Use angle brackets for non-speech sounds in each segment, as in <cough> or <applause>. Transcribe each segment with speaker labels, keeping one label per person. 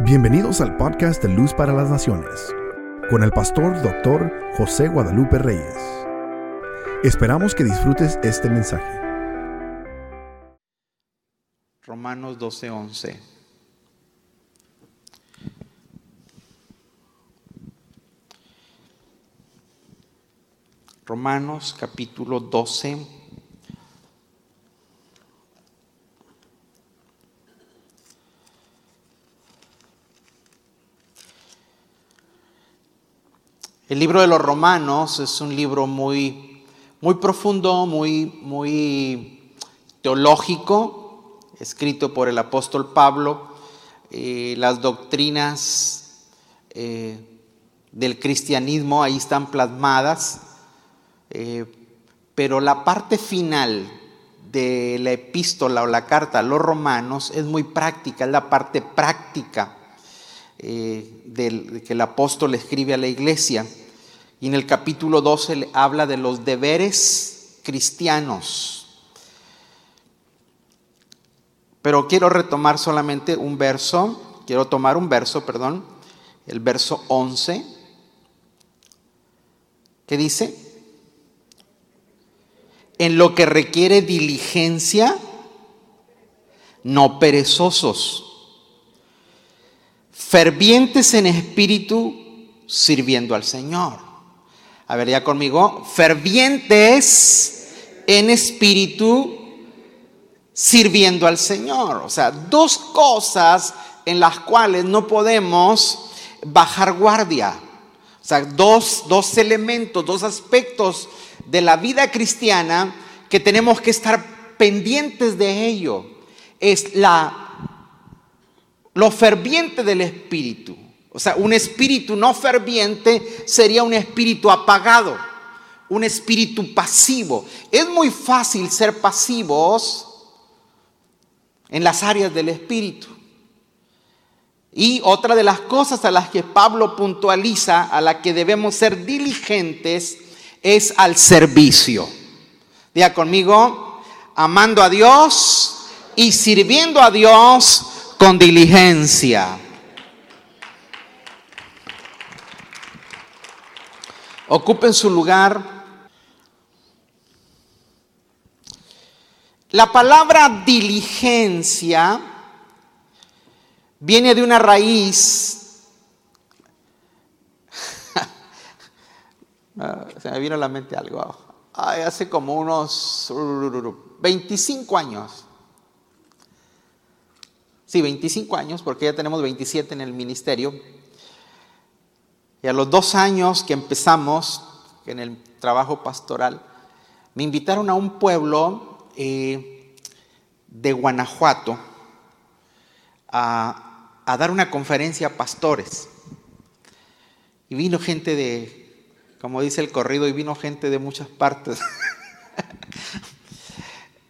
Speaker 1: Bienvenidos al podcast de Luz para las Naciones, con el pastor doctor José Guadalupe Reyes. Esperamos que disfrutes este mensaje.
Speaker 2: Romanos 12:11. Romanos capítulo 12. El libro de los Romanos es un libro muy, muy profundo, muy, muy teológico, escrito por el apóstol Pablo. Eh, las doctrinas eh, del cristianismo ahí están plasmadas, eh, pero la parte final de la epístola o la carta a los romanos es muy práctica, es la parte práctica del, que el apóstol escribe a la iglesia. Y en el capítulo 12 le habla de los deberes cristianos. Pero quiero retomar solamente un verso, quiero tomar un verso, perdón, el verso 11, que dice, en lo que requiere diligencia, no perezosos, fervientes en espíritu, sirviendo al Señor. A ver, ya conmigo, fervientes en espíritu, sirviendo al Señor. O sea, dos cosas en las cuales no podemos bajar guardia. O sea, dos, dos elementos, dos aspectos de la vida cristiana que tenemos que estar pendientes de ello. Es la, lo ferviente del espíritu. O sea, un espíritu no ferviente sería un espíritu apagado, un espíritu pasivo. Es muy fácil ser pasivos en las áreas del espíritu. Y otra de las cosas a las que Pablo puntualiza, a la que debemos ser diligentes, es al servicio. Diga conmigo, amando a Dios y sirviendo a Dios con diligencia. Ocupen su lugar. La palabra diligencia viene de una raíz. <laughs> Ah, se me vino a la mente algo. hace como unos 25 años. Sí, 25 años, porque ya tenemos 27 en el ministerio. Y a los dos años que empezamos en el trabajo pastoral, me invitaron a un pueblo eh, de Guanajuato a, dar una conferencia a pastores. Y vino gente de, como dice el corrido, y vino gente de muchas partes. <laughs>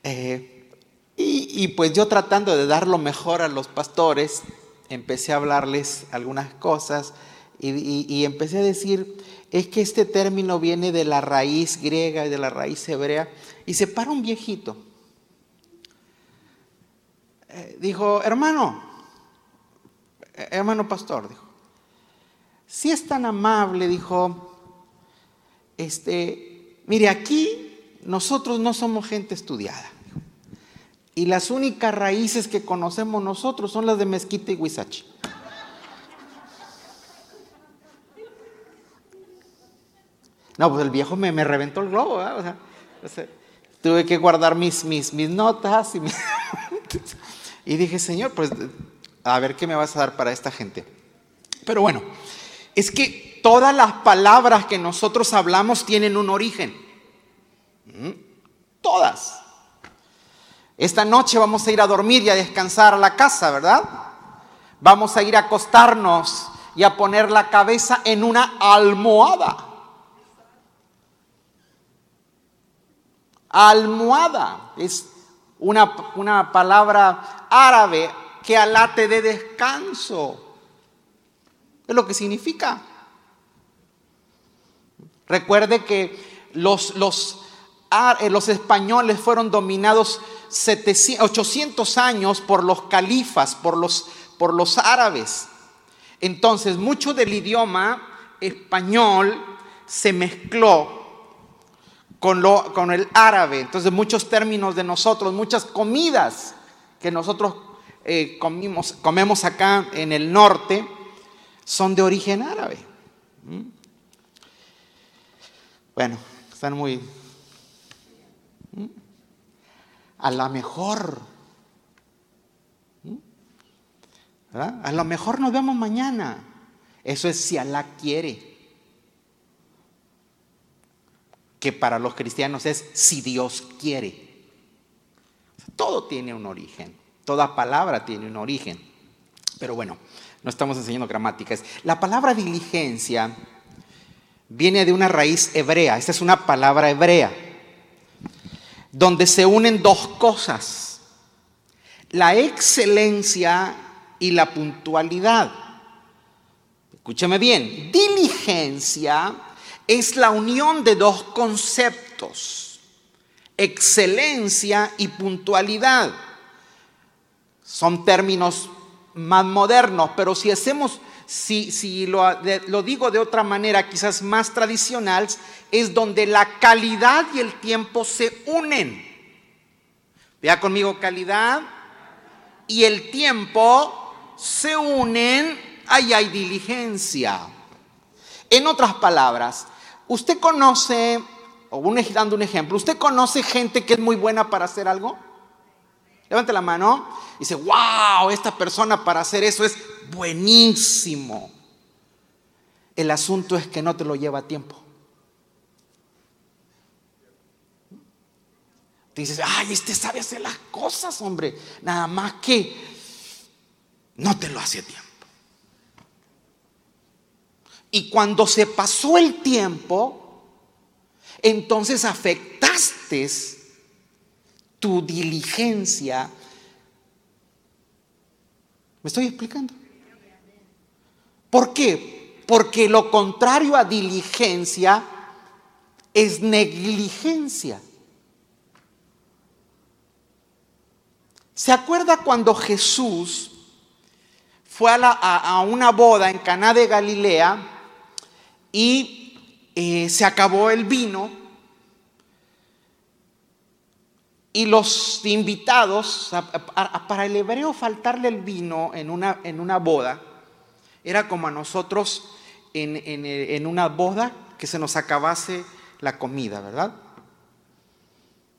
Speaker 2: Eh, y, y, pues yo tratando de dar lo mejor a los pastores, empecé a hablarles algunas cosas y, empecé a decir, es que este término viene de la raíz griega y de la raíz hebrea. Y se para un viejito. Eh, dijo, hermano, eh, hermano pastor, dijo, si es tan amable, dijo, este, mire, aquí nosotros no somos gente estudiada. Y las únicas raíces que conocemos nosotros son las de mezquita y huizachi. No, pues el viejo me, reventó el globo, o sea, tuve que guardar mis, mis, mis notas y, <laughs> y dije, Señor, pues a ver qué me vas a dar para esta gente. Pero bueno, es que todas las palabras que nosotros hablamos tienen un origen. ¿Mm? Todas. Esta noche vamos a ir a dormir y a descansar a la casa, ¿verdad? Vamos a ir a acostarnos y a poner la cabeza en una almohada. Almohada es una, una palabra árabe que alate de descanso. Es lo que significa. Recuerde que los, los, eh, los españoles fueron dominados 700, 800 años por los califas, por los, por los árabes. Entonces, mucho del idioma español se mezcló con, lo, con el árabe. Entonces, muchos términos de nosotros, muchas comidas que nosotros eh, comimos, comemos acá en el norte, son de origen árabe. ¿Mm? Bueno, están muy... ¿Mm? A lo mejor... ¿Mm? A lo mejor nos vemos mañana. Eso es si Alá quiere. Que para los cristianos es si Dios quiere. Todo tiene un origen. Toda palabra tiene un origen. Pero bueno, no estamos enseñando gramáticas. La palabra diligencia viene de una raíz hebrea. Esta es una palabra hebrea. Donde se unen dos cosas. La excelencia y la puntualidad. Escúcheme bien. Diligencia es la unión de dos conceptos. Excelencia y puntualidad. Son términos más modernos, pero si hacemos, si, si lo, digo de otra manera, quizás más tradicional, es donde la calidad y el tiempo se unen. Vea conmigo, calidad y el tiempo se unen, ahí hay diligencia. En otras palabras, usted conoce, o dando un ejemplo, ¿usted conoce gente que es muy buena para hacer algo? Levante la mano y dice, wow, esta persona para hacer eso es buenísimo. El asunto es que no te lo lleva tiempo. dices, ay, este sabe hacer las cosas, hombre. Nada más que no te lo hace tiempo. Y cuando se pasó el tiempo, entonces afectaste tu diligencia. ¿Me estoy explicando? ¿Por qué? Porque lo contrario a diligencia es negligencia. ¿Se acuerda cuando Jesús fue a, una boda en Caná de Galilea y eh, se acabó el vino? Y los invitados, para el hebreo faltarle el vino en una, en una boda, era como a nosotros en, una boda que se nos acabase la comida, ¿verdad?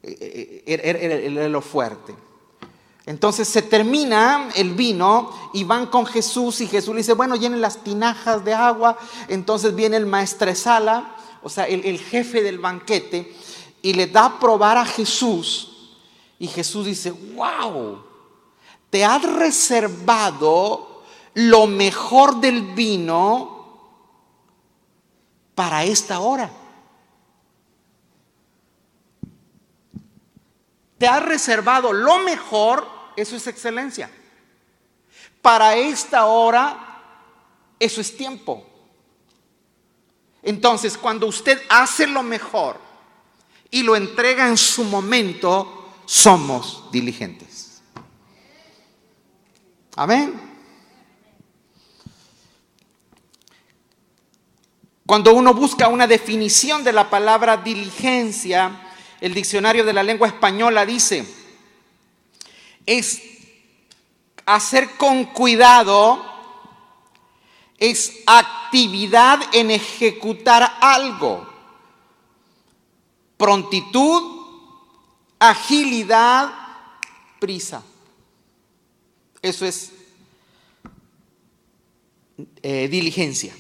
Speaker 2: Eh, eh, era, lo fuerte. Entonces se termina el vino y van con Jesús y Jesús le dice, bueno, llenen las tinajas de agua. Entonces viene el maestresala, o sea, el, el jefe del banquete, y le da a probar a Jesús y Jesús dice, wow, te has reservado lo mejor del vino para esta hora. Te reservado lo mejor, eso es excelencia. Para esta hora, eso es tiempo. Entonces, cuando usted hace lo mejor y lo entrega en su momento, somos diligentes. Amén. Cuando uno busca una definición de la palabra diligencia, el diccionario de la lengua española dice, es hacer con cuidado, es actividad en ejecutar algo, prontitud, agilidad, prisa. Eso es eh, diligencia.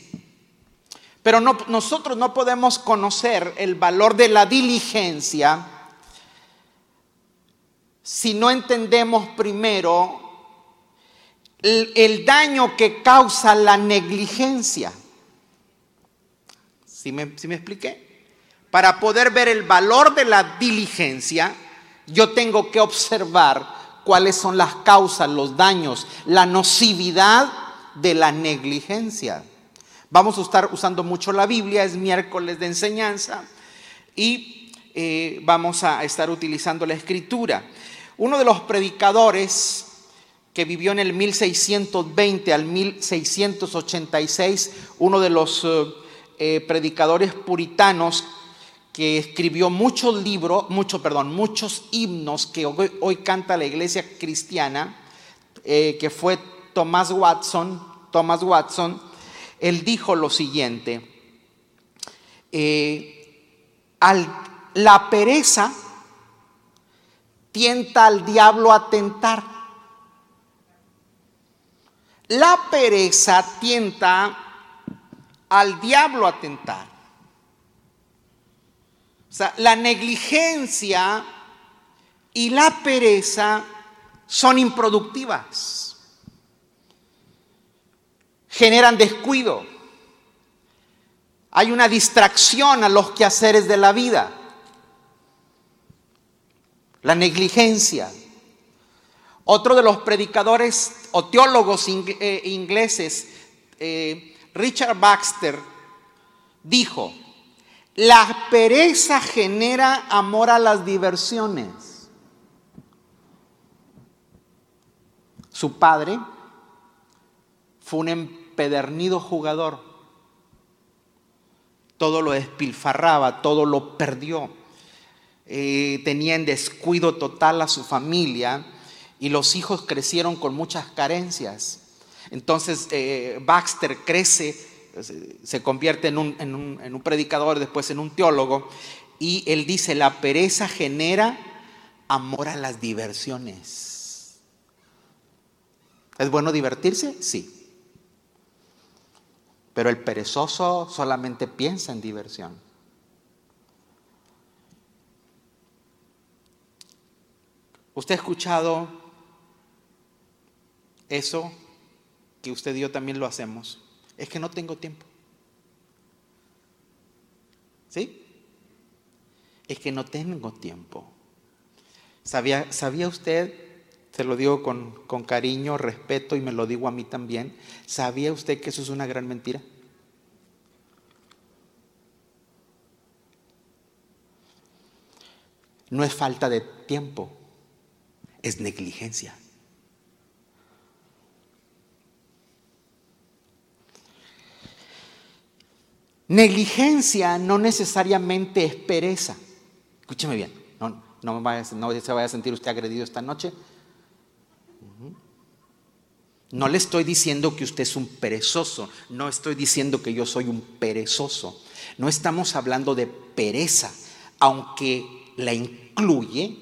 Speaker 2: Pero no, nosotros no podemos conocer el valor de la diligencia si no entendemos primero el, daño que causa la negligencia. ¿Sí me, ¿Sí me expliqué? Para poder ver el valor de la diligencia, yo tengo que observar cuáles son las causas, los daños, la nocividad de la negligencia. Vamos a estar usando mucho la Biblia, es miércoles de enseñanza y eh, vamos a estar utilizando la escritura. Uno de los predicadores que vivió en el 1620 al 1686, uno de los eh, eh, predicadores puritanos que escribió muchos libros, mucho, perdón, muchos himnos que hoy, canta la iglesia cristiana, que fue Thomas Watson, Thomas Watson, él dijo lo siguiente, la pereza tienta al diablo a tentar la pereza tienta al diablo a tentar. O sea, la negligencia y la pereza son improductivas. Generan descuido. Hay una distracción a los quehaceres de la vida. La negligencia, otro de los predicadores o teólogos eh, ingleses, eh, Richard Baxter, dijo, la pereza genera amor a las diversiones. Su padre fue un empedernido jugador. Todo lo despilfarraba, todo lo perdió. Eh, tenía en descuido total a su familia y los hijos crecieron con muchas carencias. Entonces eh, Baxter crece, se convierte en un, en un predicador, después en un teólogo, y él dice, la pereza genera amor a las diversiones. ¿Es bueno divertirse? Sí. Pero el perezoso solamente piensa en diversión. ¿Usted ha escuchado eso que usted y yo también lo hacemos, es que no tengo tiempo. ¿Sí? Es que no tengo tiempo. ¿Sabía, ¿sabía usted, se lo digo con, con cariño, respeto y me lo digo a mí también, ¿sabía usted que eso es una gran mentira? No es falta de tiempo, es negligencia. Negligencia no necesariamente es pereza. Escúcheme bien, no, no, se vaya a sentir usted agredido esta noche. No le estoy diciendo que usted es un perezoso, no estoy diciendo que yo soy un perezoso. No estamos hablando de pereza, aunque la incluye,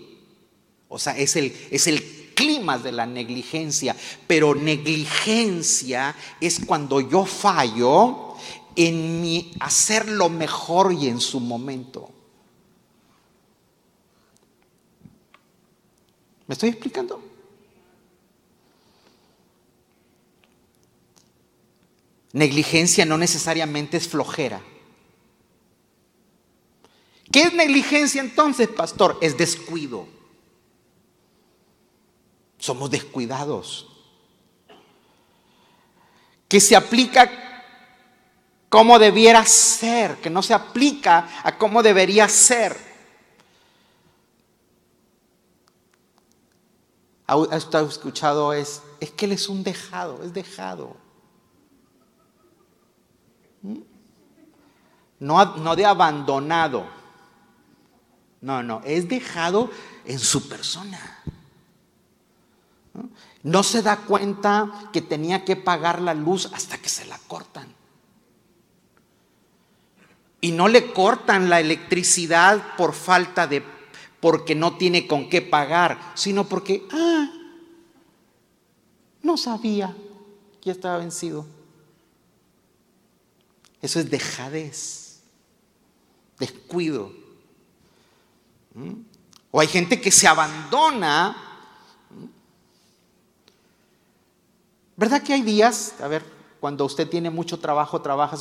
Speaker 2: o sea, es el, es el clima de la negligencia, pero negligencia es cuando yo fallo en mi hacer lo mejor y en su momento. ¿Me estoy explicando? Negligencia no necesariamente es flojera. ¿Qué es negligencia entonces, pastor? Es descuido. Somos descuidados. Que se aplica cómo debiera ser, que no se aplica a cómo debería ser. ¿Ha escuchado? Es, es que él es un dejado, es dejado. No, de abandonado. No, no, es dejado en su persona. No se da cuenta que tenía que pagar la luz hasta que se la cortan y no le cortan la electricidad por falta de, porque no tiene con qué pagar, sino porque, ah, no sabía que estaba vencido. Eso es dejadez, descuido. ¿Mm? O hay gente que se abandona. ¿Mm? ¿Verdad que hay días? A ver, cuando usted tiene mucho trabajo, trabaja.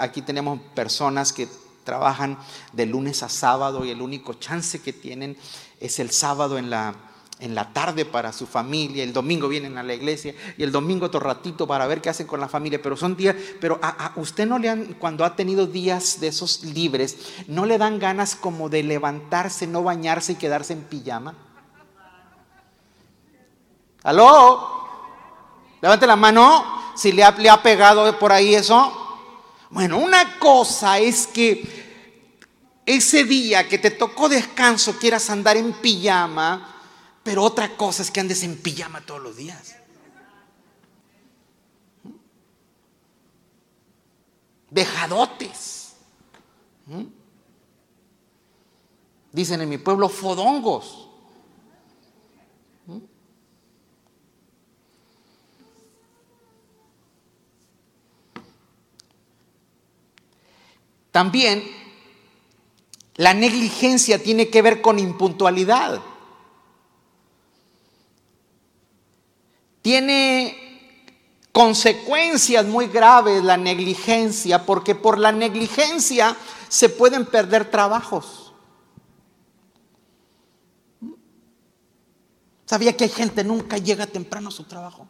Speaker 2: Aquí tenemos personas que trabajan de lunes a sábado y el único chance que tienen es el sábado en la, en la tarde para su familia, el domingo vienen a la iglesia y el domingo otro ratito para ver qué hacen con la familia, pero son días, pero a, usted no le han, cuando ha tenido días de esos libres, no le dan ganas como de levantarse, no bañarse y quedarse en pijama. ¿Aló? Levante la mano si le ha, le ha pegado por ahí eso. Bueno, una cosa es que ese día que te tocó descanso quieras andar en pijama, pero otra cosa es que andes en pijama todos los días. Dejadotes. Dicen en mi pueblo fodongos. También la negligencia tiene que ver con impuntualidad. Tiene consecuencias muy graves la negligencia, porque por la negligencia se pueden perder trabajos. ¿Sabía que hay gente nunca llega temprano a su trabajo?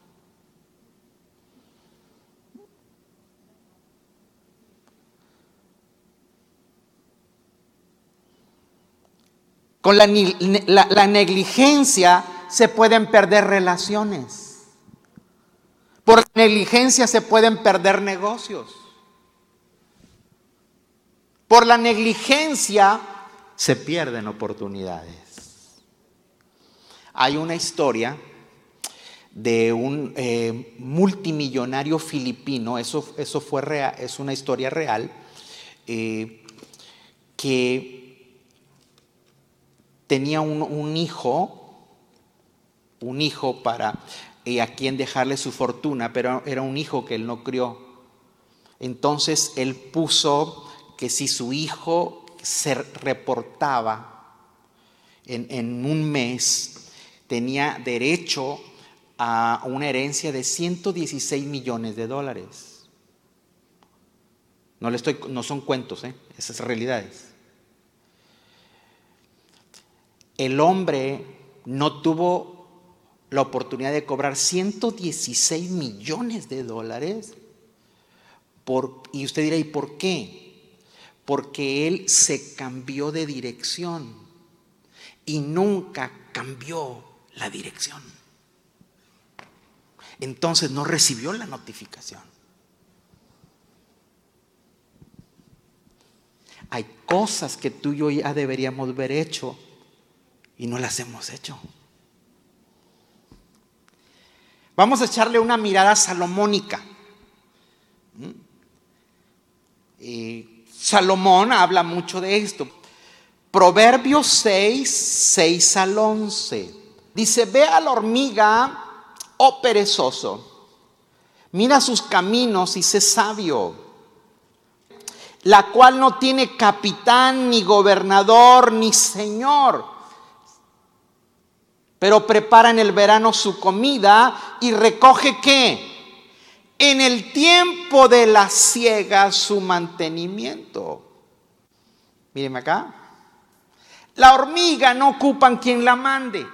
Speaker 2: Con la, negligencia se pueden perder relaciones. Por negligencia se pueden perder negocios. Por la negligencia se pierden oportunidades. Hay una historia de un eh, multimillonario filipino, eso, eso fue real, es una historia real, eh, que tenía un, hijo, un hijo para y a quien dejarle su fortuna, pero era un hijo que él no crió. Entonces él puso que si su hijo se reportaba en, un mes, tenía derecho a una herencia de 116 millones de dólares. No, estoy, no son cuentos, ¿eh? esas realidades el hombre no tuvo la oportunidad de cobrar 116 millones de dólares. Y usted dirá, ¿y por qué? Porque él se cambió de dirección y nunca cambió la dirección. Entonces no recibió la notificación. Hay cosas que tú y yo ya deberíamos haber hecho y no las hemos hecho. Vamos a echarle una mirada salomónica. ¿Mm? Salomón habla mucho de esto. Proverbios 6, 6 al 11. Dice, ve a la hormiga, oh perezoso, mira sus caminos y sé sabio, la cual no tiene capitán, ni gobernador, ni señor pero prepara en el verano su comida y recoge qué? En el tiempo de la siega su mantenimiento. Mírenme acá. La hormiga no ocupan quien la mande.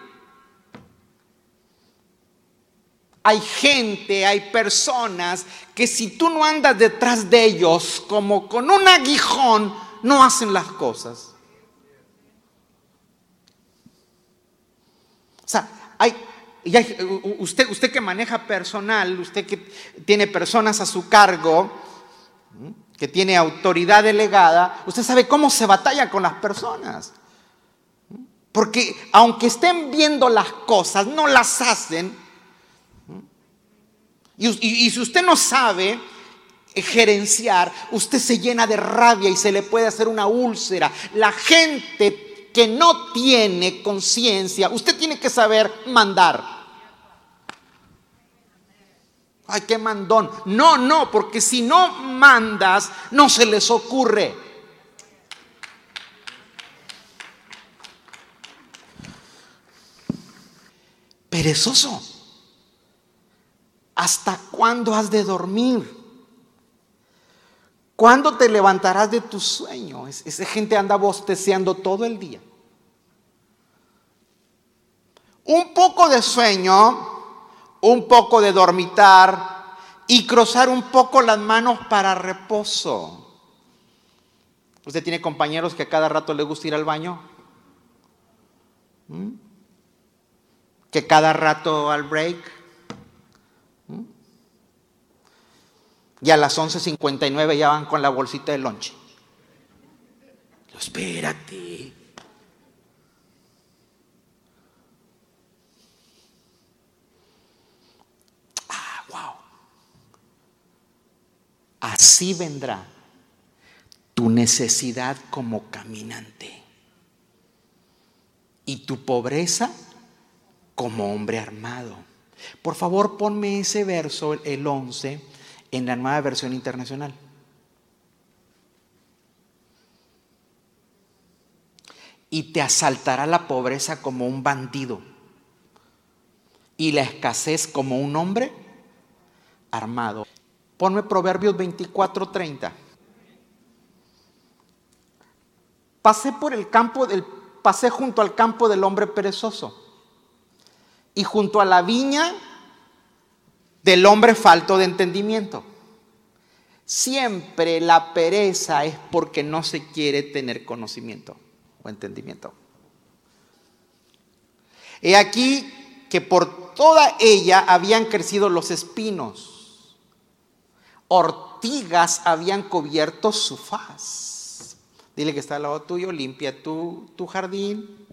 Speaker 2: Hay gente, hay personas que si tú no andas detrás de ellos como con un aguijón, no hacen las cosas. Sea, usted, usted que maneja personal, usted que tiene personas a su cargo, que tiene autoridad delegada, usted sabe cómo se batalla con las personas. Porque aunque estén viendo las cosas, no las hacen. Y, y, si usted no sabe gerenciar, usted se llena de rabia y se le puede hacer una úlcera. La gente que no tiene conciencia, usted tiene que saber mandar. Ay, qué mandón. No, no, porque si no mandas, no se les ocurre. Perezoso. ¿Hasta cuándo has de dormir? ¿Cuándo te levantarás de tu sueño? Esa gente anda bosteceando todo el día. Un poco de sueño, un poco de dormitar y cruzar un poco las manos para reposo. ¿Usted tiene compañeros que a cada rato le gusta ir al baño? ¿Mm? que cada rato al break. ¿Mm? Y a las 11.59 ya van con la bolsita de lonche. Espérate. Ah, wow. Así vendrá tu necesidad como caminante y tu pobreza como hombre armado. Por favor, ponme ese verso, el 11, en la nueva versión internacional. Y te asaltará la pobreza como un bandido y la escasez como un hombre armado. Ponme Proverbios 24, 30. Pasé por el campo del pasé junto al campo del hombre perezoso y junto a la viña del hombre falto de entendimiento. Siempre la pereza es porque no se quiere tener conocimiento o entendimiento. He aquí que por toda ella habían crecido los espinos, ortigas habían cubierto su faz Dile que está al lado tuyo, limpia tu, jardín.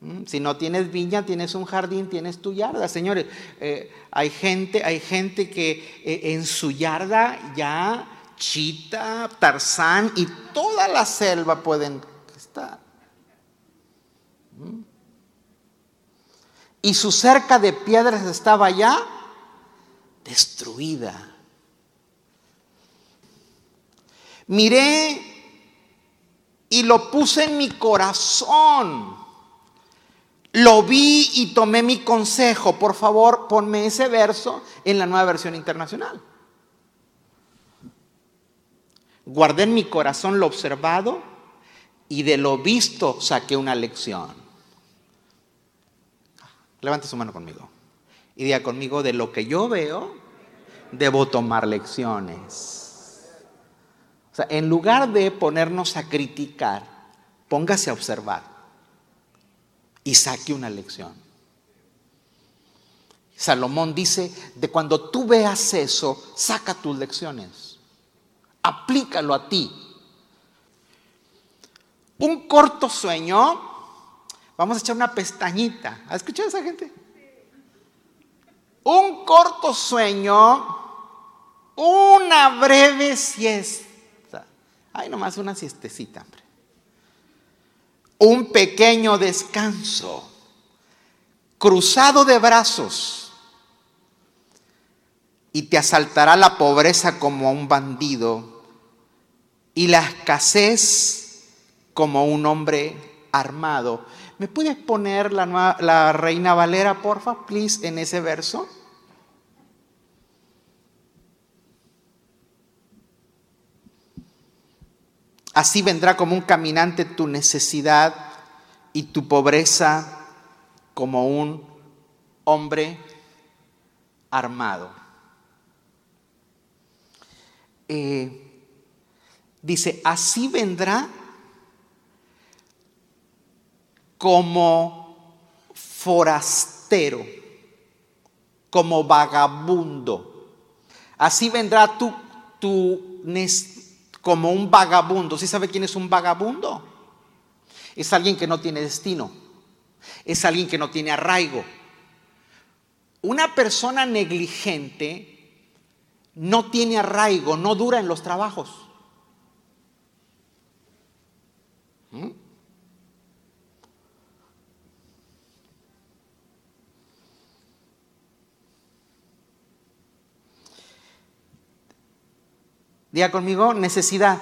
Speaker 2: Mm, si no tienes viña, tienes un jardín, tienes tu yarda. Señores, eh, hay, gente, hay gente que eh, en su yarda ya chita, tarzán y toda la selva pueden estar. Mm. Y su cerca de piedras estaba ya destruida. Miré y lo puse en mi corazón. Lo vi y tomé mi consejo. Por favor, ponme ese verso en la nueva versión internacional. Guardé en mi corazón lo observado y de lo visto saqué una lección. Levante su mano conmigo. Y diga conmigo, de lo que yo veo, debo tomar lecciones en lugar de ponernos a criticar, póngase a observar y saque una lección. Salomón dice, de cuando tú veas eso, saca tus lecciones, aplícalo a ti. Un corto sueño, vamos a echar una pestañita. ¿Has escuchado a esa gente? Un corto sueño, una breve siesta Ay, nomás una siestecita, hombre. Un pequeño descanso, cruzado de brazos, y te asaltará la pobreza como a un bandido y la escasez como un hombre armado. ¿Me puedes poner la, la Reina Valera, porfa, please, en ese verso? Así vendrá como un caminante tu necesidad y tu pobreza como un hombre armado. Eh, dice, así vendrá como forastero, como vagabundo. Así vendrá tu, tu, como un vagabundo. ¿Sí sabe quién es un vagabundo? Es alguien que no tiene destino. Es alguien que no tiene arraigo. Una persona negligente no tiene arraigo, no dura en los trabajos. ¿Mm? Diga conmigo, necesidad.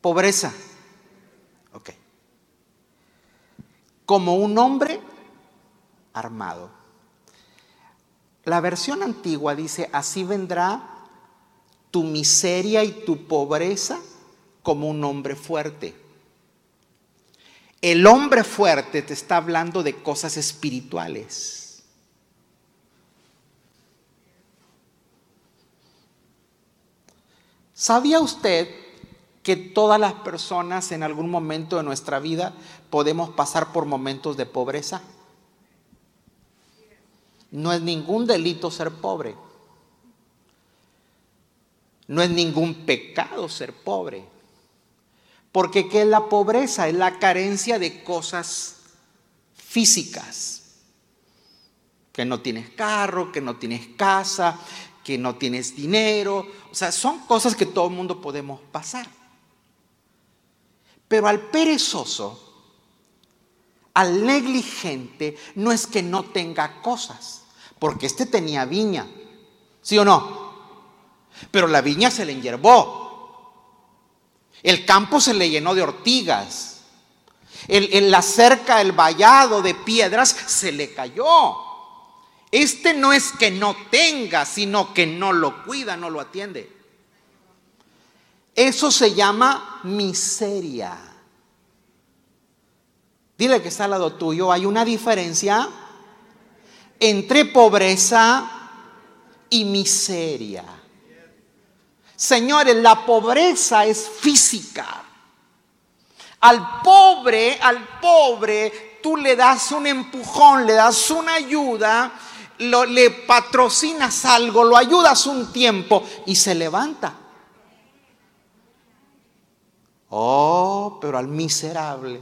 Speaker 2: Pobreza. Ok. Como un hombre armado. La versión antigua dice, así vendrá tu miseria y tu pobreza como un hombre fuerte. El hombre fuerte te está hablando de cosas espirituales. ¿Sabía usted que todas las personas en algún momento de nuestra vida podemos pasar por momentos de pobreza? No es ningún delito ser pobre. No es ningún pecado ser pobre. Porque ¿qué es la pobreza? Es la carencia de cosas físicas. Que no tienes carro, que no tienes casa, que no tienes dinero. O sea, son cosas que todo el mundo podemos pasar. Pero al perezoso, al negligente, no es que no tenga cosas, porque este tenía viña, ¿sí o no? Pero la viña se le enyerbó. El campo se le llenó de ortigas. En la cerca, el vallado de piedras se le cayó. Este no es que no tenga, sino que no lo cuida, no lo atiende. Eso se llama miseria. Dile que está al lado tuyo, hay una diferencia entre pobreza y miseria. Señores, la pobreza es física. Al pobre, al pobre, tú le das un empujón, le das una ayuda, le patrocinas algo, lo ayudas un tiempo y se levanta. Oh, pero al miserable.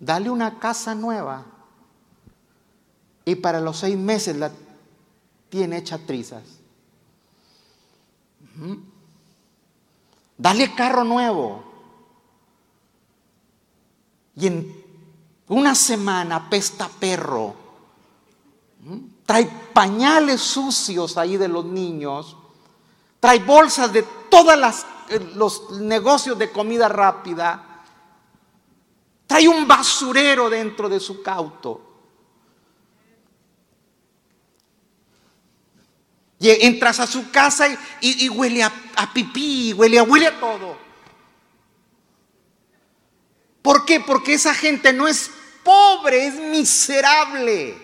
Speaker 2: Dale una casa nueva y para los seis meses la tiene hecha trizas. Dale carro nuevo. Y en una semana pesta perro. Trae pañales sucios ahí de los niños. Trae bolsas de todos eh, los negocios de comida rápida. Trae un basurero dentro de su cauto. Y entras a su casa y, huele a, pipí, huele a, huele a todo. ¿Por qué? Porque esa gente no es pobre, es miserable.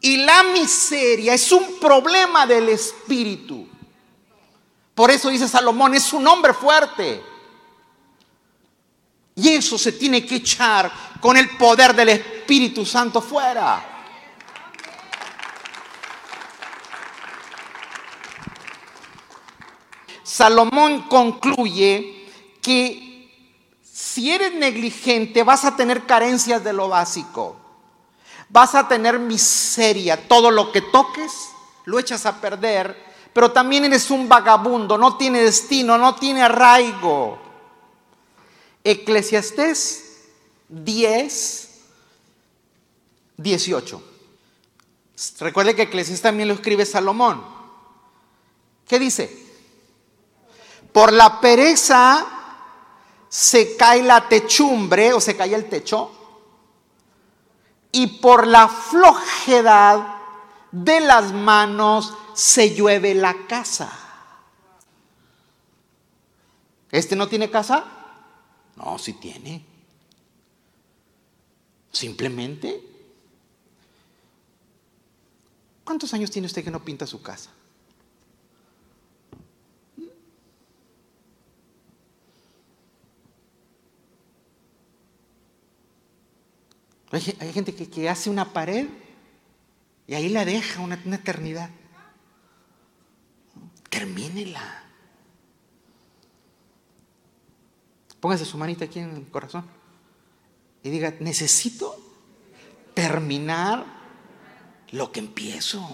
Speaker 2: Y la miseria es un problema del espíritu. Por eso dice Salomón, es un hombre fuerte. Y eso se tiene que echar con el poder del Espíritu Santo fuera. Salomón concluye que si eres negligente vas a tener carencias de lo básico. Vas a tener miseria. Todo lo que toques lo echas a perder. Pero también eres un vagabundo. No tiene destino, no tiene arraigo. Eclesiastés 10, 18. Recuerde que Eclesiastés también lo escribe Salomón. ¿Qué dice? Por la pereza se cae la techumbre o se cae el techo. Y por la flojedad de las manos se llueve la casa. ¿Este no tiene casa? No, sí tiene. Simplemente. ¿Cuántos años tiene usted que no pinta su casa? Hay, gente que, hace una pared y ahí la deja una, eternidad. Termínela. Póngase su manita aquí en el corazón y diga, necesito terminar lo que empiezo.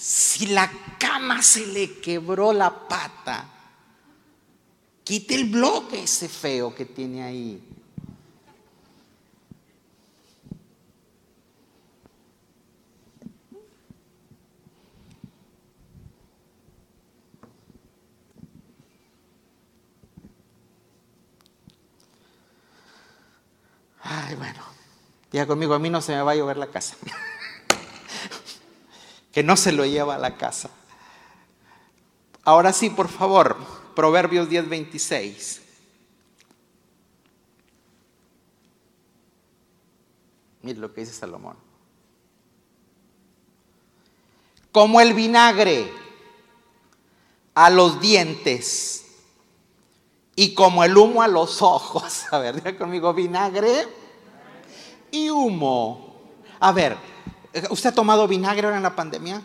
Speaker 2: Si la cama se le quebró la pata, quite el bloque ese feo que tiene ahí. Ay, bueno, ya conmigo, a mí no se me va a llover la casa. <laughs> que no se lo lleva a la casa. Ahora sí, por favor, Proverbios 10:26. Mira lo que dice Salomón. Como el vinagre a los dientes y como el humo a los ojos. <laughs> A ver, diga conmigo, vinagre y humo. A ver, ¿usted ha tomado vinagre ahora en la pandemia?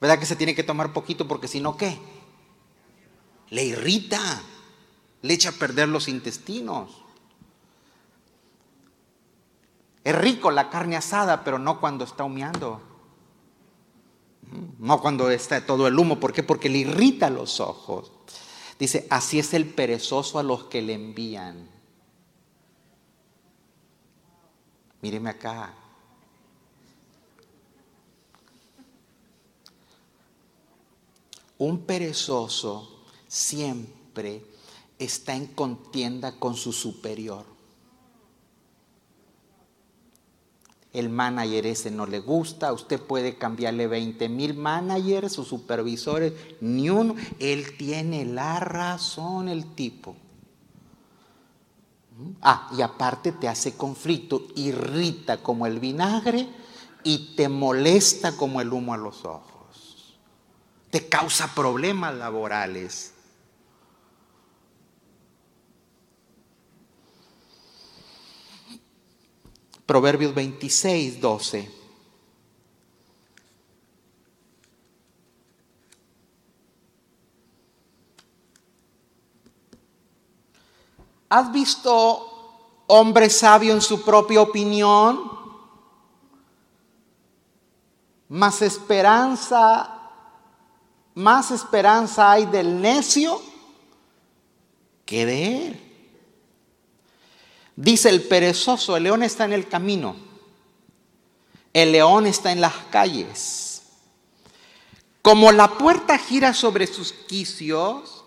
Speaker 2: ¿Verdad que se tiene que tomar poquito porque si no, ¿qué? Le irrita, le echa a perder los intestinos. Es rico la carne asada, pero no cuando está humeando. No cuando está todo el humo. ¿Por qué? Porque le irrita los ojos. Dice, así es el perezoso a los que le envían. Míreme acá. Un perezoso siempre está en contienda con su superior. el manager ese no le gusta, usted puede cambiarle 20 mil managers o supervisores, ni uno, él tiene la razón el tipo. Ah, y aparte te hace conflicto, irrita como el vinagre y te molesta como el humo a los ojos. Te causa problemas laborales. Proverbios 26, 12. ¿Has visto hombre sabio en su propia opinión? Más esperanza, más esperanza hay del necio que de él. Dice el perezoso, el león está en el camino, el león está en las calles. Como la puerta gira sobre sus quicios,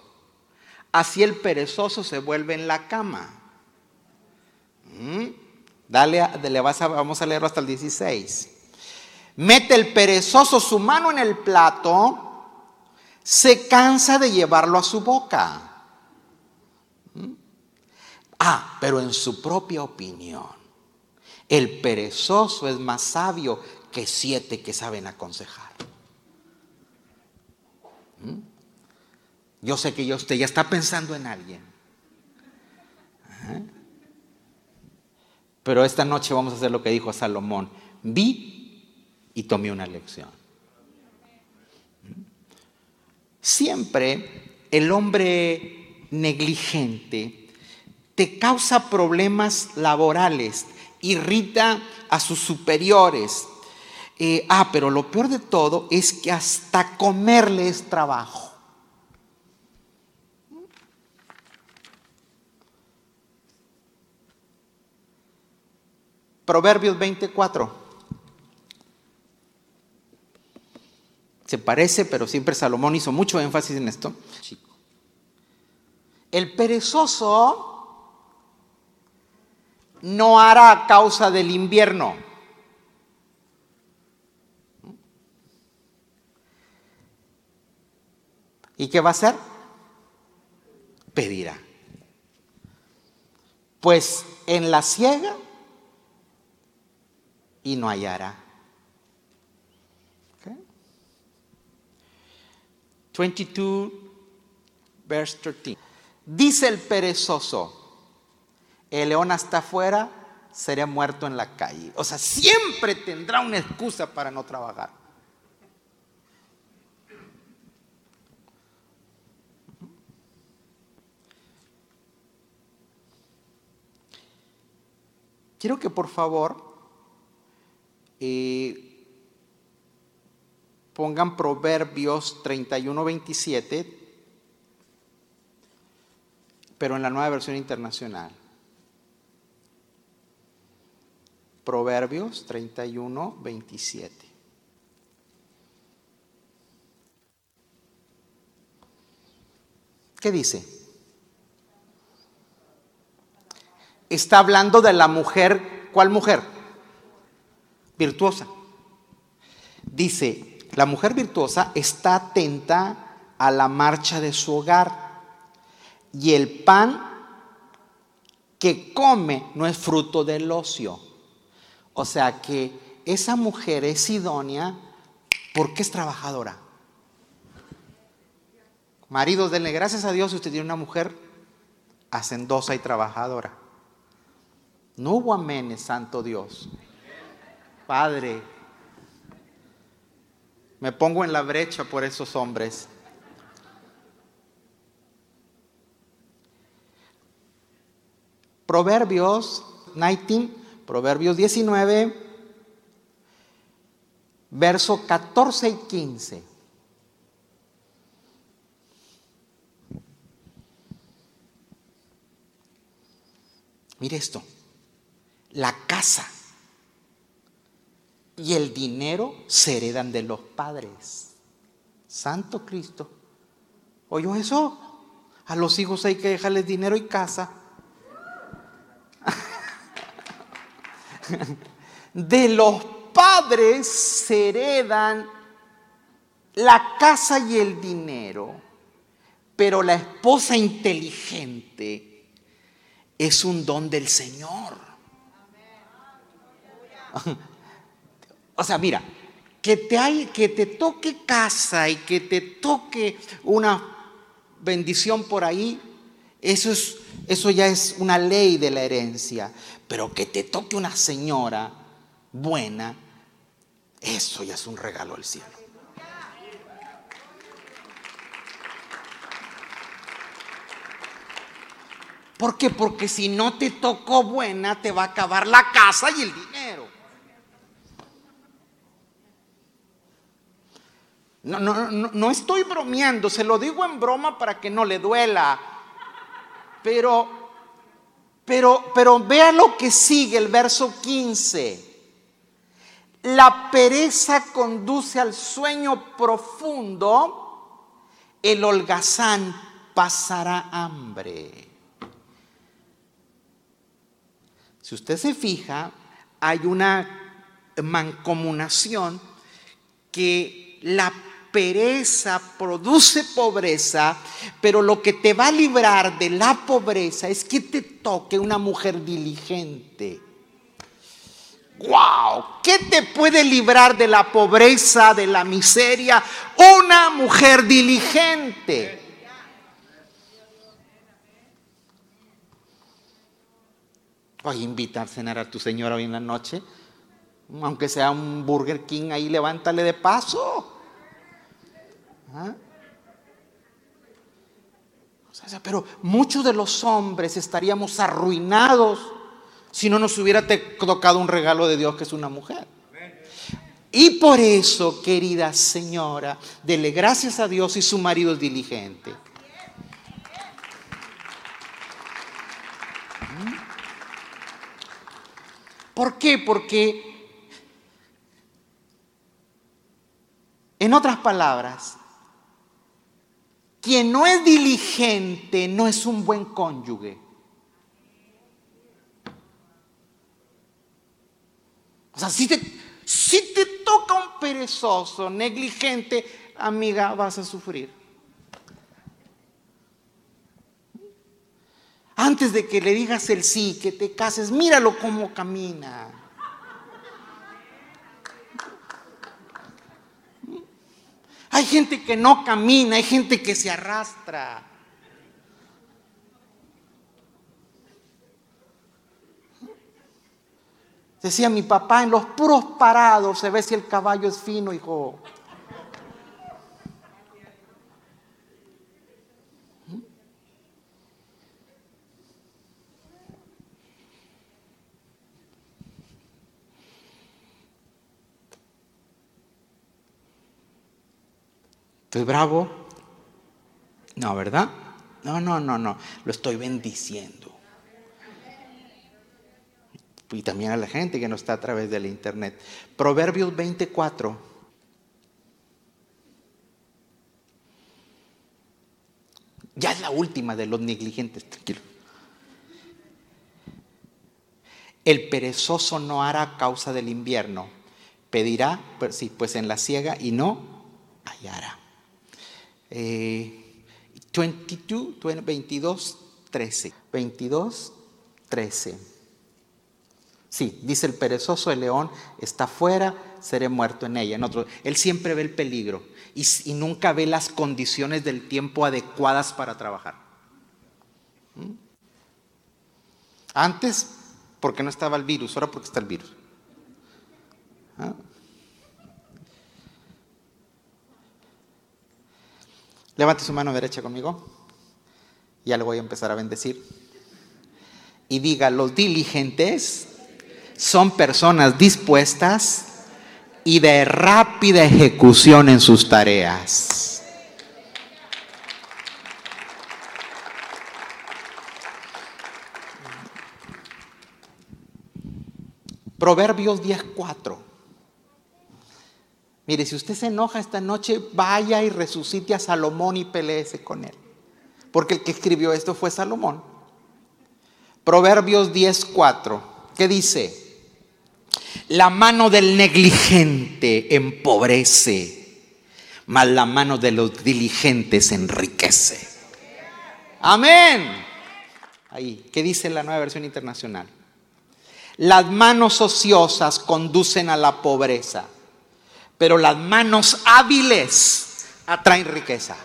Speaker 2: así el perezoso se vuelve en la cama. ¿Mm? Dale, vamos a leerlo hasta el 16. Mete el perezoso su mano en el plato, se cansa de llevarlo a su boca. Ah, pero en su propia opinión, el perezoso es más sabio que siete que saben aconsejar. ¿Mm? Yo sé que usted ya está pensando en alguien. Pero esta noche vamos a hacer lo que dijo Salomón. Vi y tomé una lección. Siempre el hombre negligente te causa problemas laborales, irrita a sus superiores. Eh, ah, pero lo peor de todo es que hasta comerle es trabajo. Proverbios 24. Se parece, pero siempre Salomón hizo mucho énfasis en esto. El perezoso no hará a causa del invierno. ¿Y qué va a hacer? Pedirá. Pues en la ciega y no hallará. 22, verse 13. Dice el perezoso, el león hasta afuera, sería muerto en la calle. O sea, siempre tendrá una excusa para no trabajar. Quiero que por favor eh, pongan Proverbios 31, 27, pero en la nueva versión internacional. Proverbios 31, 27. ¿Qué dice? Está hablando de la mujer, ¿cuál mujer? Virtuosa. Dice, la mujer virtuosa está atenta a la marcha de su hogar y el pan que come no es fruto del ocio. O sea que esa mujer es idónea porque es trabajadora. Maridos, denle gracias a Dios si usted tiene una mujer hacendosa y trabajadora. No hubo amén, santo Dios. Padre, me pongo en la brecha por esos hombres. Proverbios 19, Proverbios 19, verso 14 y 15. Mire esto, la casa y el dinero se heredan de los padres. Santo Cristo. ¿Oyó eso? A los hijos hay que dejarles dinero y casa. <laughs> De los padres se heredan la casa y el dinero, pero la esposa inteligente es un don del Señor. <laughs> O sea, mira, que te, que te toque casa y que te toque una bendición por ahí, eso, es, eso ya es una ley de la herencia. Pero que te toque una señora buena, eso ya es un regalo del cielo. ¿Por qué? Porque si no te tocó buena, te va a acabar la casa y el dinero. No, no, no, no estoy bromeando, se lo digo en broma para que no le duela. Pero, pero, pero vea lo que sigue el verso 15. La pereza conduce al sueño profundo, el holgazán pasará hambre. Si usted se fija, hay una mancomunación que la pereza produce pobreza, pero lo que te va a librar de la pobreza es que te toque una mujer diligente. ¡Wow! ¿Qué te puede librar de la pobreza, de la miseria? Una mujer diligente. Voy a invitar a cenar a tu señora hoy en la noche. Aunque sea un Burger King, ahí levántale de paso. ¿Ah? pero muchos de los hombres estaríamos arruinados si no nos hubiera tocado un regalo de Dios que es una mujer. Y por eso, querida señora, dele gracias a Dios y su marido es diligente. ¿Mm? ¿Por qué? Porque, en otras palabras, quien no es diligente no es un buen cónyuge. O sea, si te, si te toca un perezoso, negligente, amiga, vas a sufrir. Antes de que le digas el sí, que te cases, míralo cómo camina. Hay gente que no camina, hay gente que se arrastra. Decía mi papá, en los puros parados se ve si el caballo es fino, hijo. ¿Estoy bravo? No, ¿verdad? No, no, no, no. Lo estoy bendiciendo. Y también a la gente que no está a través del internet. Proverbios 24. Ya es la última de los negligentes, tranquilo. El perezoso no hará causa del invierno. Pedirá, pues, pues en la ciega y no hallará. 22, 22, 13. 22, 13. Sí, dice el perezoso, el león está fuera, seré muerto en ella. En otro, él siempre ve el peligro y, y nunca ve las condiciones del tiempo adecuadas para trabajar. ¿Mm? Antes, porque no estaba el virus, ahora porque está el virus. ¿Ah? Levante su mano derecha conmigo. Ya le voy a empezar a bendecir. Y diga, los diligentes son personas dispuestas y de rápida ejecución en sus tareas. Proverbios 10:4. Mire, si usted se enoja esta noche, vaya y resucite a Salomón y peleese con él. Porque el que escribió esto fue Salomón. Proverbios 10:4. ¿Qué dice? La mano del negligente empobrece, mas la mano de los diligentes enriquece. Amén. Ahí, ¿qué dice la nueva versión internacional? Las manos ociosas conducen a la pobreza, pero las manos hábiles atraen riqueza.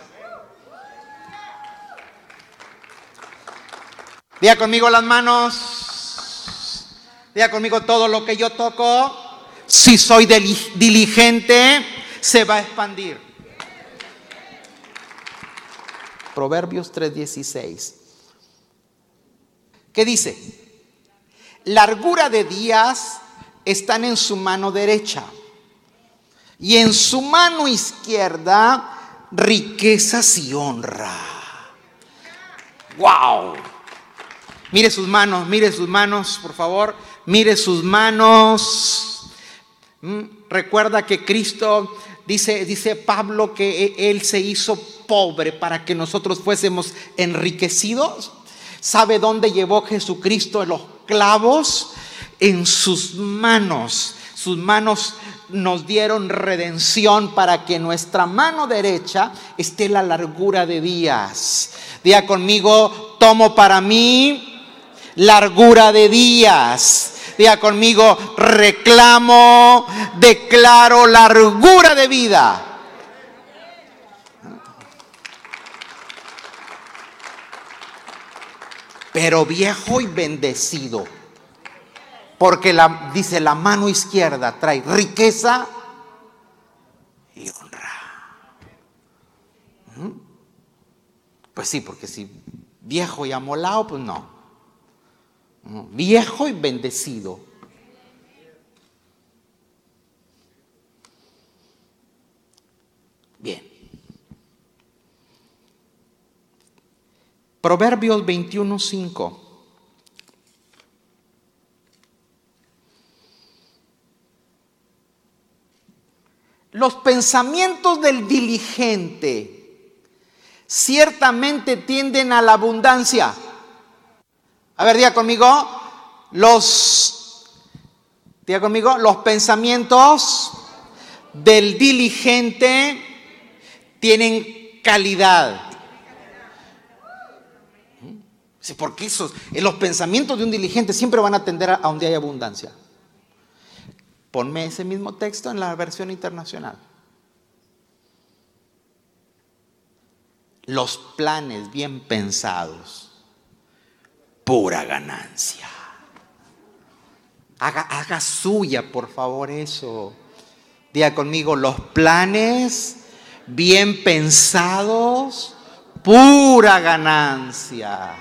Speaker 2: Diga conmigo las manos Diga conmigo, todo lo que yo toco, si soy diligente, se va a expandir. Proverbios 3:16. ¿Qué dice? Largura de días están en su mano derecha y en su mano izquierda riquezas y honra. ¡Wow! Mire sus manos, mire sus manos, por favor mire sus manos. Mm, recuerda que Cristo, dice, dice Pablo, que e, Él se hizo pobre para que nosotros fuésemos enriquecidos. ¿Sabe dónde llevó Jesucristo los clavos? En sus manos. Sus manos nos dieron redención para que nuestra mano derecha esté la largura de días. Día conmigo, tomo para mí largura de días. Diga conmigo, reclamo, declaro largura de vida. Pero viejo y bendecido. Porque la, dice la mano izquierda trae riqueza y honra. ¿Mm? Pues sí, porque si viejo y amolado, pues no viejo y bendecido. Bien. Proverbios 21:5. Los pensamientos del diligente ciertamente tienden a la abundancia a ver, diga conmigo, los, diga conmigo, los pensamientos del diligente tienen calidad. Porque esos, los pensamientos de un diligente siempre van a tender a donde hay abundancia. Ponme ese mismo texto en la versión internacional. Los planes bien pensados pura ganancia. Haga, haga suya, por favor, eso. Diga conmigo, los planes bien pensados, pura ganancia.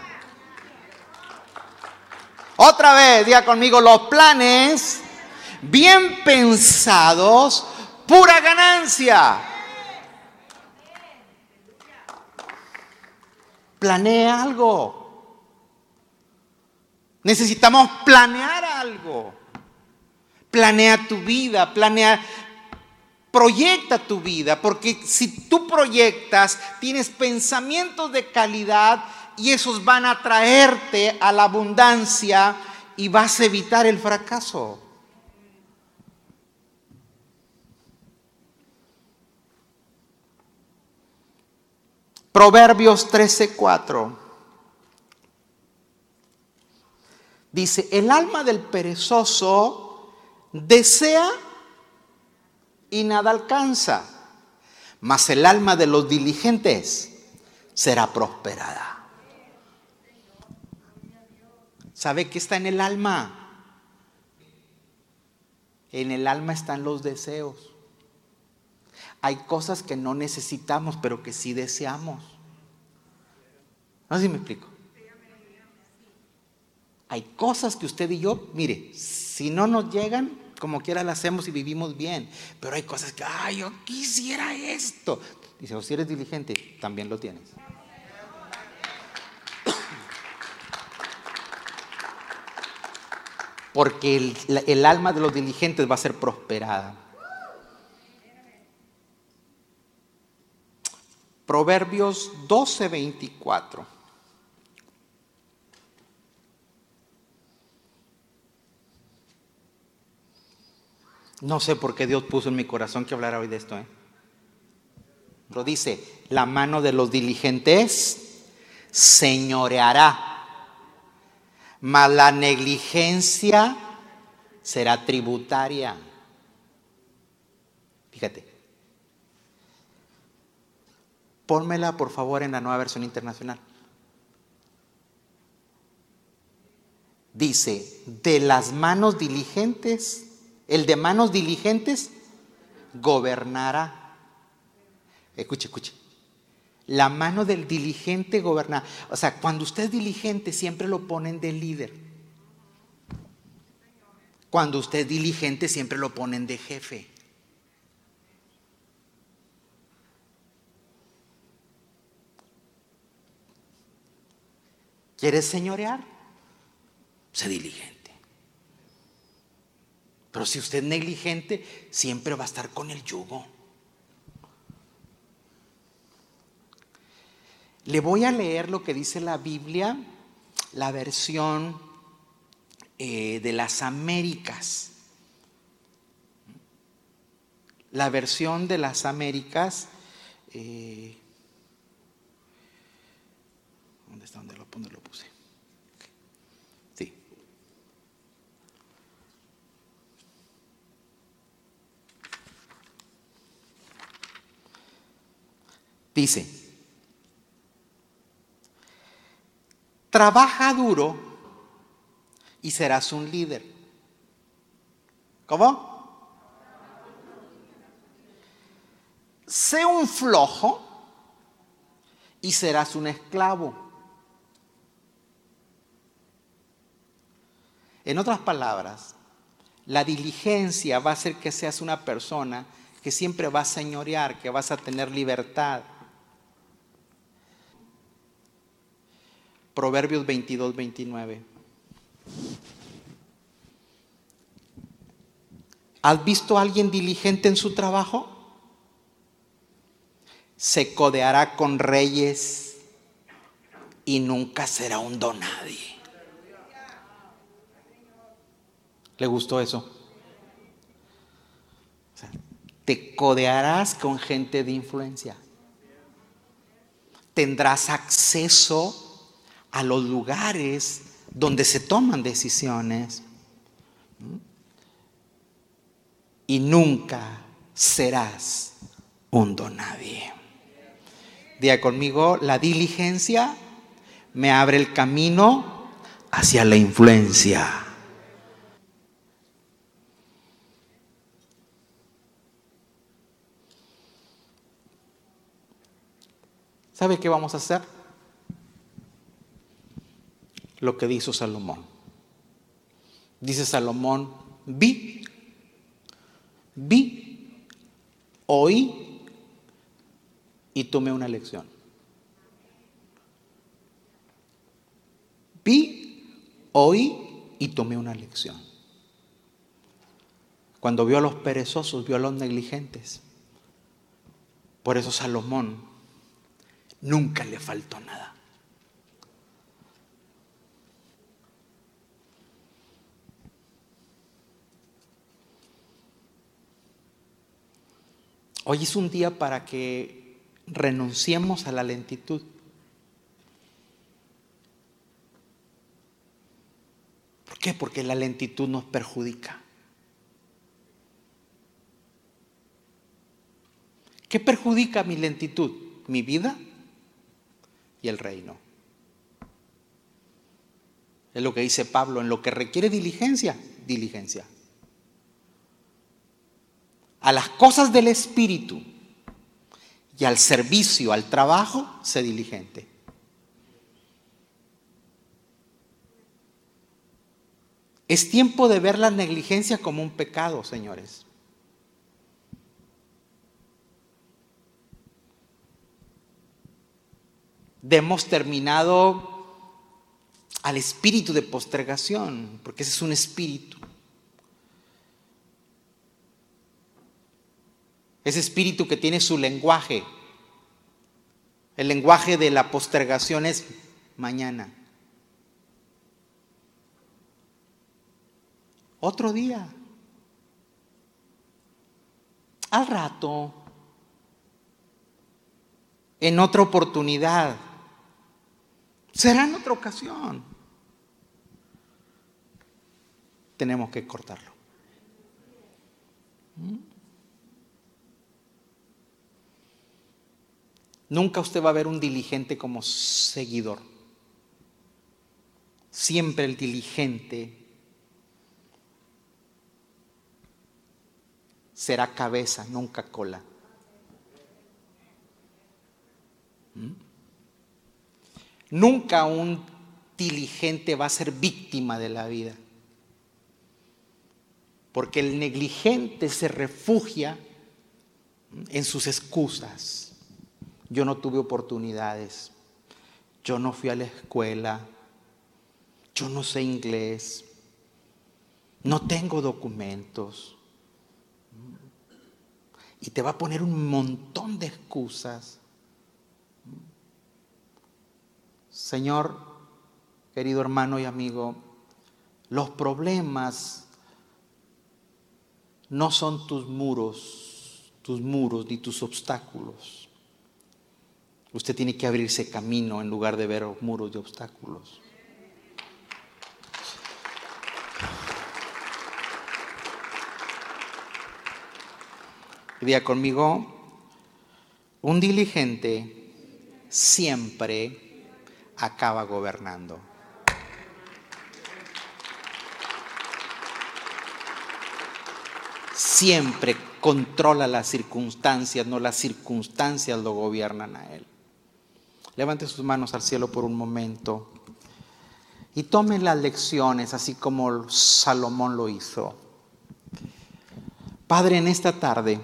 Speaker 2: Otra vez, diga conmigo, los planes bien pensados, pura ganancia. Planea algo. Necesitamos planear algo. Planea tu vida, planea, proyecta tu vida, porque si tú proyectas, tienes pensamientos de calidad y esos van a traerte a la abundancia y vas a evitar el fracaso. Proverbios 13:4. Dice, el alma del perezoso desea y nada alcanza, mas el alma de los diligentes será prosperada. ¿Sabe qué está en el alma? En el alma están los deseos. Hay cosas que no necesitamos, pero que sí deseamos. No sé si me explico. Hay cosas que usted y yo, mire, si no nos llegan, como quiera las hacemos y vivimos bien. Pero hay cosas que, ay, yo quisiera esto. Dice, o si eres diligente, también lo tienes. Porque el, el alma de los diligentes va a ser prosperada. Proverbios 12, 24. No sé por qué Dios puso en mi corazón que hablara hoy de esto. ¿eh? Pero dice, la mano de los diligentes señoreará, mas la negligencia será tributaria. Fíjate. Pónmela por favor en la nueva versión internacional. Dice, de las manos diligentes el de manos diligentes gobernará. Escuche, escuche. La mano del diligente gobernará. O sea, cuando usted es diligente siempre lo ponen de líder. Cuando usted es diligente siempre lo ponen de jefe. ¿Quieres señorear? Sé diligente. Pero si usted es negligente, siempre va a estar con el yugo. Le voy a leer lo que dice la Biblia, la versión eh, de las Américas. La versión de las Américas. Eh, ¿Dónde está? ¿Dónde lo, dónde lo puse? Dice, trabaja duro y serás un líder. ¿Cómo? Sé un flojo y serás un esclavo. En otras palabras, la diligencia va a hacer que seas una persona que siempre va a señorear, que vas a tener libertad. Proverbios 22, 29. ¿Has visto a alguien diligente en su trabajo? Se codeará con reyes y nunca será un donadie. ¿Le gustó eso? te codearás con gente de influencia. Tendrás acceso a los lugares donde se toman decisiones. Y nunca serás un donadie. Día conmigo, la diligencia me abre el camino hacia la influencia. ¿Sabe qué vamos a hacer? lo que dijo Salomón. Dice Salomón, vi, vi, oí y tomé una lección. Vi, oí y tomé una lección. Cuando vio a los perezosos, vio a los negligentes. Por eso Salomón nunca le faltó nada. Hoy es un día para que renunciemos a la lentitud. qué? Porque la lentitud nos perjudica. ¿Qué perjudica mi lentitud? Mi vida el reino. Es lo que dice Pablo, en lo que requiere diligencia, diligencia. A las cosas del Espíritu y al servicio, al trabajo, sé diligente. Es tiempo de ver la negligencia como un pecado, señores. Demos terminado al espíritu de postergación, porque ese es un espíritu. Ese espíritu que tiene su lenguaje. El lenguaje de la postergación es mañana. Otro día. Al rato. En otra oportunidad. Será en otra ocasión. Tenemos que cortarlo. ¿Mm? Nunca usted va a ver un diligente como seguidor. Siempre el diligente será cabeza, nunca cola. ¿Mm? Nunca un diligente va a ser víctima de la vida. Porque el negligente se refugia en sus excusas. Yo no tuve oportunidades. Yo no fui a la escuela. Yo no sé inglés. No tengo documentos. Y te va a poner un montón de excusas. Señor, querido hermano y amigo, los problemas no son tus muros, tus muros ni tus obstáculos. Usted tiene que abrirse camino en lugar de ver muros de obstáculos. Diga conmigo, un diligente siempre acaba gobernando. Siempre controla las circunstancias, no las circunstancias lo gobiernan a él. Levante sus manos al cielo por un momento y tome las lecciones así como Salomón lo hizo. Padre, en esta tarde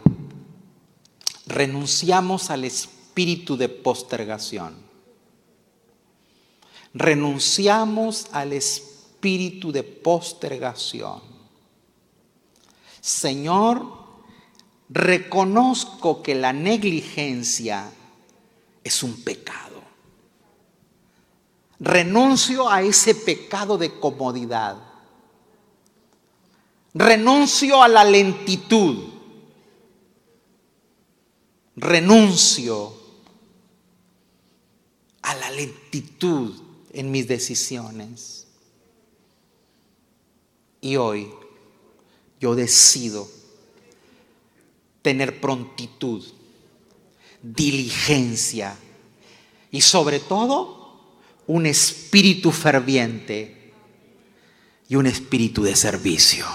Speaker 2: renunciamos al espíritu de postergación. Renunciamos al espíritu de postergación. Señor, reconozco que la negligencia es un pecado renuncio a ese pecado de comodidad. Renuncio a la lentitud. Renuncio a la lentitud en mis decisiones. Y hoy yo decido tener prontitud, diligencia y sobre todo un espíritu ferviente y un espíritu de servicio.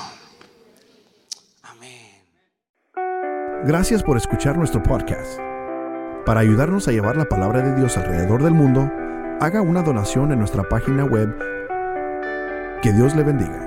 Speaker 2: Amén.
Speaker 1: Gracias por escuchar nuestro podcast. Para ayudarnos a llevar la palabra de Dios alrededor del mundo, haga una donación en nuestra página web. Que Dios le bendiga.